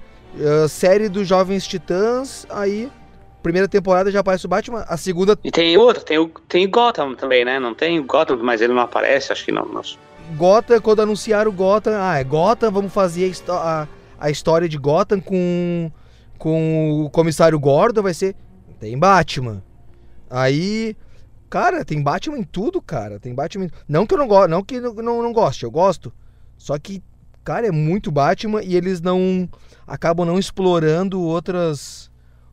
série dos Jovens Titãs, aí. Primeira temporada já aparece o Batman, a segunda E tem outra, tem o, tem o Gotham também, né? Não tem o Gotham, mas ele não aparece, acho que não. não. Gotham, quando anunciaram Gotham, ah, é Gotham, vamos fazer a, a- história de Gotham com, com o comissário Gordon, vai ser. Tem Batman. Aí, cara, tem Batman em tudo, cara. Tem Batman. Não que eu não gosto, não que eu não, não goste, eu gosto. Só que, cara, é muito Batman e eles não acabam não explorando outras,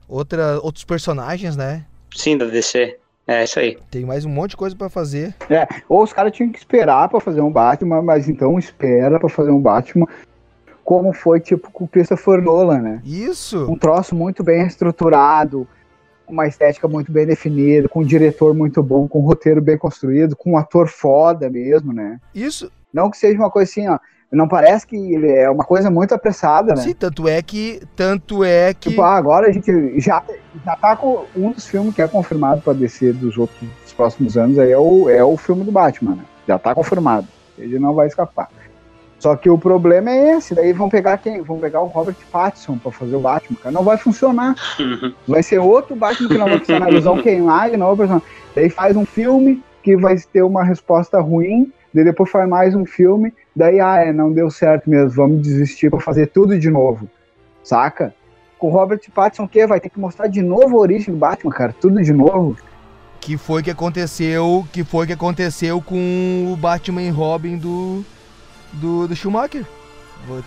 outra, outros personagens, né? Sim, da DC. É isso aí. Tem mais um monte de coisa pra fazer. Ou os caras tinham que esperar pra fazer um Batman, mas então espera pra fazer um Batman, como foi tipo com o Christopher Nolan, né? Isso. Um troço muito bem estruturado, com uma estética muito bem definida, com um diretor muito bom, com um roteiro bem construído, com um ator foda mesmo, né? Isso. Não que seja uma coisa assim, ó. Não parece que ele é uma coisa muito apressada, né? Sim, tanto é que. Tanto é que. Tipo, ah, agora a gente já, já tá com um dos filmes que é confirmado pra descer dos outros dos próximos anos aí é o, é o filme do Batman, né? Já tá confirmado. Ele não vai escapar. Só que o problema é esse, daí vão pegar quem? Vão pegar o Robert Pattinson pra fazer o Batman, cara. Não vai funcionar. Vai ser outro Batman que não vai funcionar. Eles vão queimar de novo. Daí faz um filme, que vai ter uma resposta ruim, daí depois faz mais um filme, daí, ah, é, não deu certo mesmo, vamos desistir pra fazer tudo de novo, saca? Com o Robert Pattinson, o quê? Vai ter que mostrar de novo a origem do Batman, cara, tudo de novo. Que foi que aconteceu, que foi que aconteceu com o Batman e Robin do do, do Schumacher.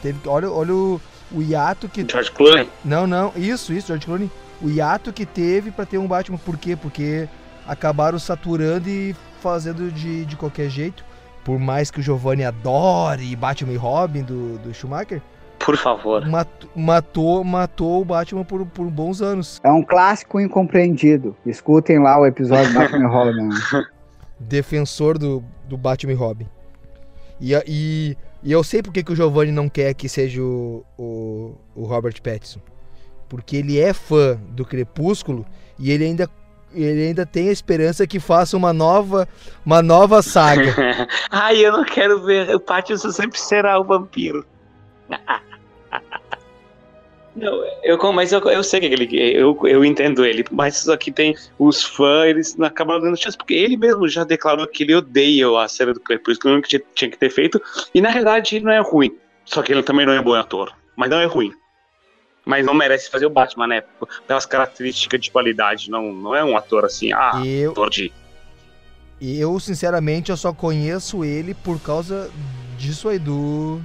Teve, olha, olha o, o hiato que George Clooney. Não, não, isso, isso, George Clooney. O hiato que teve pra ter um Batman, por quê? Porque acabaram saturando e fazendo de, de qualquer jeito. Por mais que o Giovanni adore Batman e Robin do, do Schumacher, Por favor. mat- matou, matou o Batman por, por bons anos. É um clássico incompreendido. Escutem lá o episódio Batman e Robin. Defensor do, do Batman e Robin. E, e, e eu sei porque que o Giovanni não quer que seja o, o, o Robert Pattinson. Porque ele é fã do Crepúsculo e ele ainda, ele ainda tem a esperança que faça uma nova, uma nova saga. Ai, eu não quero ver. O Pattinson sempre será o vampiro. Não, eu, mas eu, eu sei que ele, eu, eu entendo ele, mas só que tem os fãs, eles acabam dando chance, porque ele mesmo já declarou que ele odeia a série do Crepúsculo, que tinha, tinha que ter feito, e na realidade ele não é ruim, só que ele também não é bom ator, mas não é ruim. Mas não merece fazer o Batman, né? Pelas características de qualidade, não, não é um ator assim, ah, Eu, ator de eu, sinceramente, eu só conheço ele por causa disso aí, do.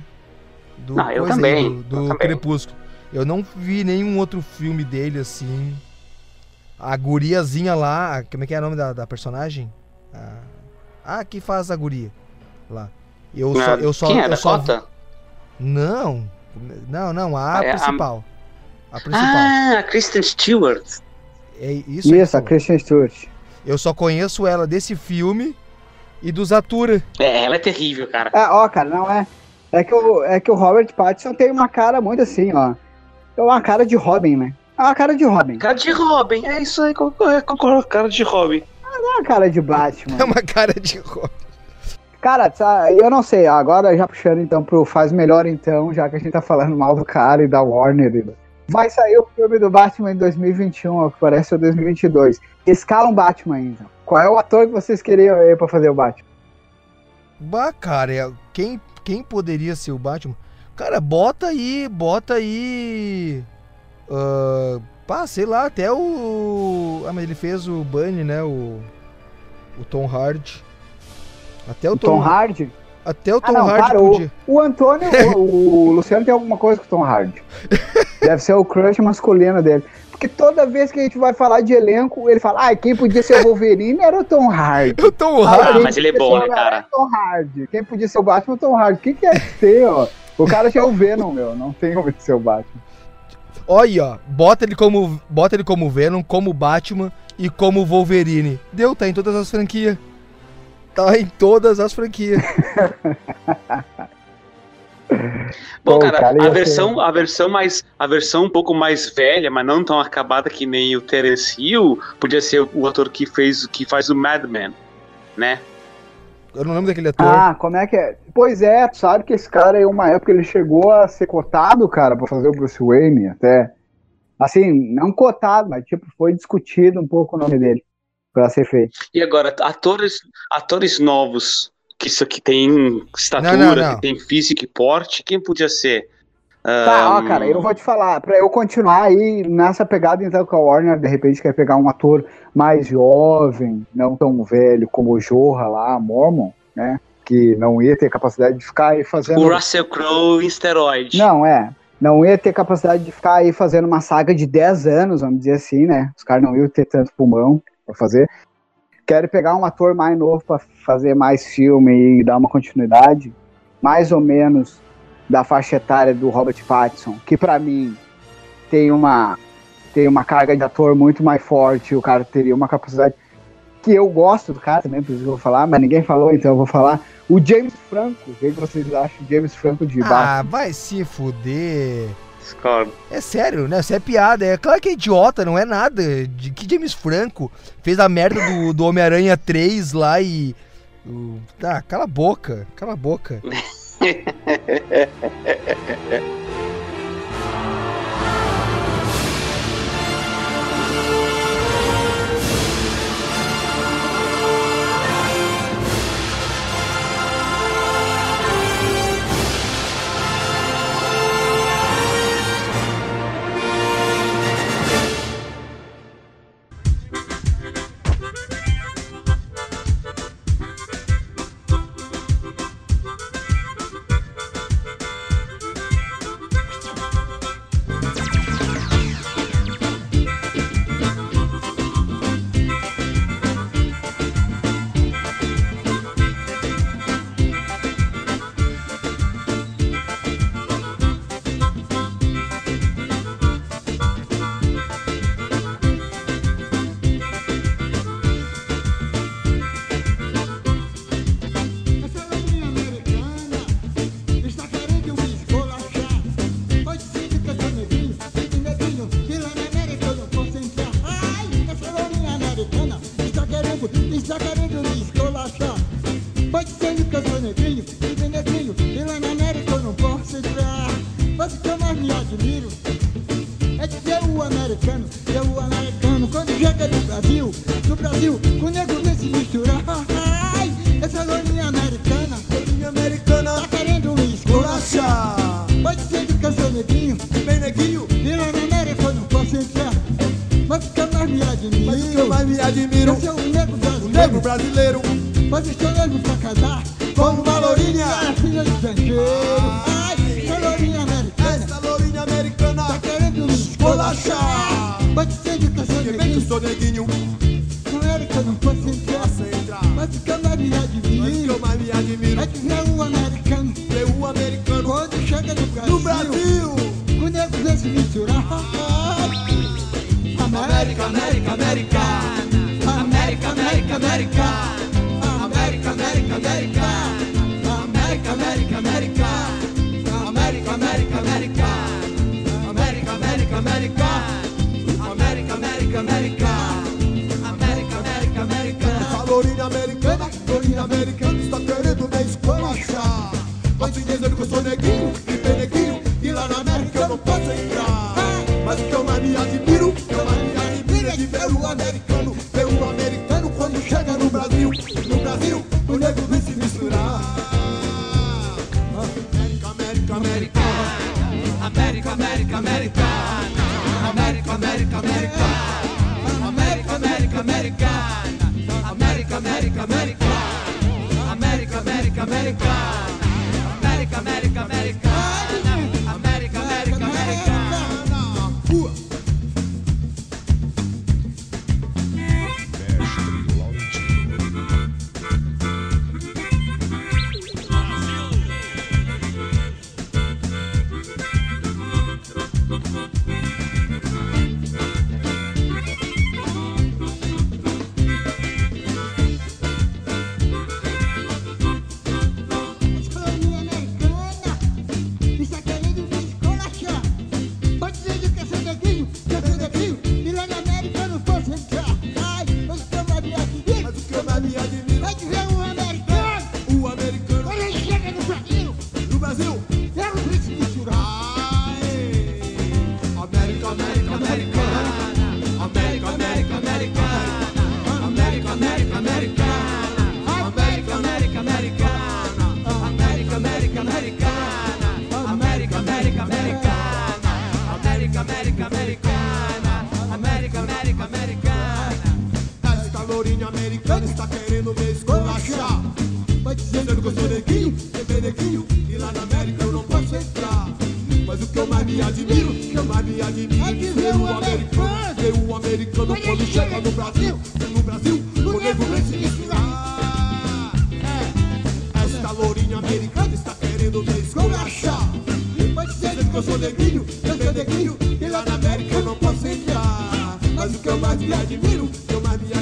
Do, Ah, eu coisa aí, também, do, eu do também. Crepúsculo. Eu não vi nenhum outro filme dele assim. A guriazinha lá, como é que é o nome da, da personagem? A, a que faz a guria lá. Eu só. Ah, Eu só Quem é? eu só- Dakota? Não, não, não, a Ah, é principal. A, principal. Ah, Kristen Stewart. É isso Isso, a. Christian Stewart. Eu só conheço ela desse filme e dos Atura. É, ela é terrível, cara. É, ó, cara, não é. É que, o, é que o Robert Pattinson tem uma cara muito assim, ó. É uma cara de Robin, né? É uma cara de Robin. Cara de Robin, é isso aí, concordo, concordo, cara de Robin. Não é uma cara de Batman. É uma cara de ro- Cara, sa- eu não sei, agora já puxando então pro Faz Melhor então, já que a gente tá falando mal do cara e da Warner. e do- Vai sair o filme do Batman em 2021, ao que parece ou 2022. Escala um Batman então. Qual é o ator que vocês queriam aí pra fazer o Batman? Bah, cara, é- quem, quem poderia ser o Batman? Cara, bota aí, bota aí. ah, pá, sei lá, até o. Ah, mas ele fez o Bunny, né? O. O Tom Hardy. Até o, O Tom Hardy? Até o Ah, Tom não, Hardy para, o, podia. o Antônio, o, o Luciano tem alguma coisa com o Tom Hardy. Deve ser o crush masculino dele. Porque toda vez que a gente vai falar de elenco, ele fala, ah, quem podia ser o Wolverine era o Tom Hardy. O Tom Ah, Hardy. mas ele é bom, né, cara? É Tom Hardy. Quem podia ser o Batman é o Tom Hardy. O que, que é ter, ó? O cara já é o Venom, meu. Não tem como ser o Batman. Olha, ó, bota ele como. Bota ele como Venom, como Batman e como Wolverine. Deu, tá em todas as franquias. Tá em todas as franquias. Bom, cara, a ser- versão, a versão mais, a versão um pouco mais velha, mas não tão acabada que nem o Terence Hill, podia ser o ator que fez, que faz o Madman, né? Eu não lembro daquele ator. Ah, como é que é? Pois é, tu sabe que esse cara aí, uma época, ele chegou a ser cotado, cara, pra fazer o Bruce Wayne, até. Assim, não cotado, mas tipo, foi discutido um pouco o nome dele pra ser feito. E agora, atores, atores novos que isso aqui tem estatura, Não, não, não. que tem físico e porte, quem podia ser? Tá, ó, Ahn, cara, eu vou te falar, pra eu continuar aí nessa pegada, então, que a Warner, de repente, quer pegar um ator mais jovem, não tão velho como o Jorra lá, Mormon, né? Que não ia ter capacidade de ficar aí fazendo. O Russell Crowe em esteroide. Não, é. Não ia ter capacidade de ficar aí fazendo uma saga de 10 anos, vamos dizer assim, né? Os caras não iam ter tanto pulmão pra fazer. Querem pegar um ator mais novo pra fazer mais filme e dar uma continuidade, mais ou menos da faixa etária do Robert Pattinson, que pra mim tem uma tem uma carga de ator muito mais forte, o cara teria uma capacidade que eu gosto do cara também, por isso que eu vou falar, mas ninguém falou, então eu vou falar. O James Franco, o que vocês acham de James Franco de? Ah, vai se fuder. Discordo. É sério, né? Isso é piada. É claro que é idiota, não é nada. De que James Franco fez a merda do, do Homem-Aranha 3 lá e. Ah, cala a boca, cala a boca. Estou mesmo pra casar Como uma lourinha. É filha de estrangeiro Ai, essa lourinha americana. Essa lourinha americana. Tá querendo me escolachar Mas entende que eu sou neguinho bem que eu sou neguinho. Não era que eu não fosse entrar Mas o que eu mais me admiro. Mas que eu mais me admiro. É que ver é um americano. Ver um americano. Quando chega no Brasil No Brasil. O nego vem se misturar. Ah, ah. América, América América, América, América, América. Colorina americana, colorina americana, está querendo me esculachar. América, América, dizer que eu sou neguinho. Que eu mais admiro, que eu mais me admiro.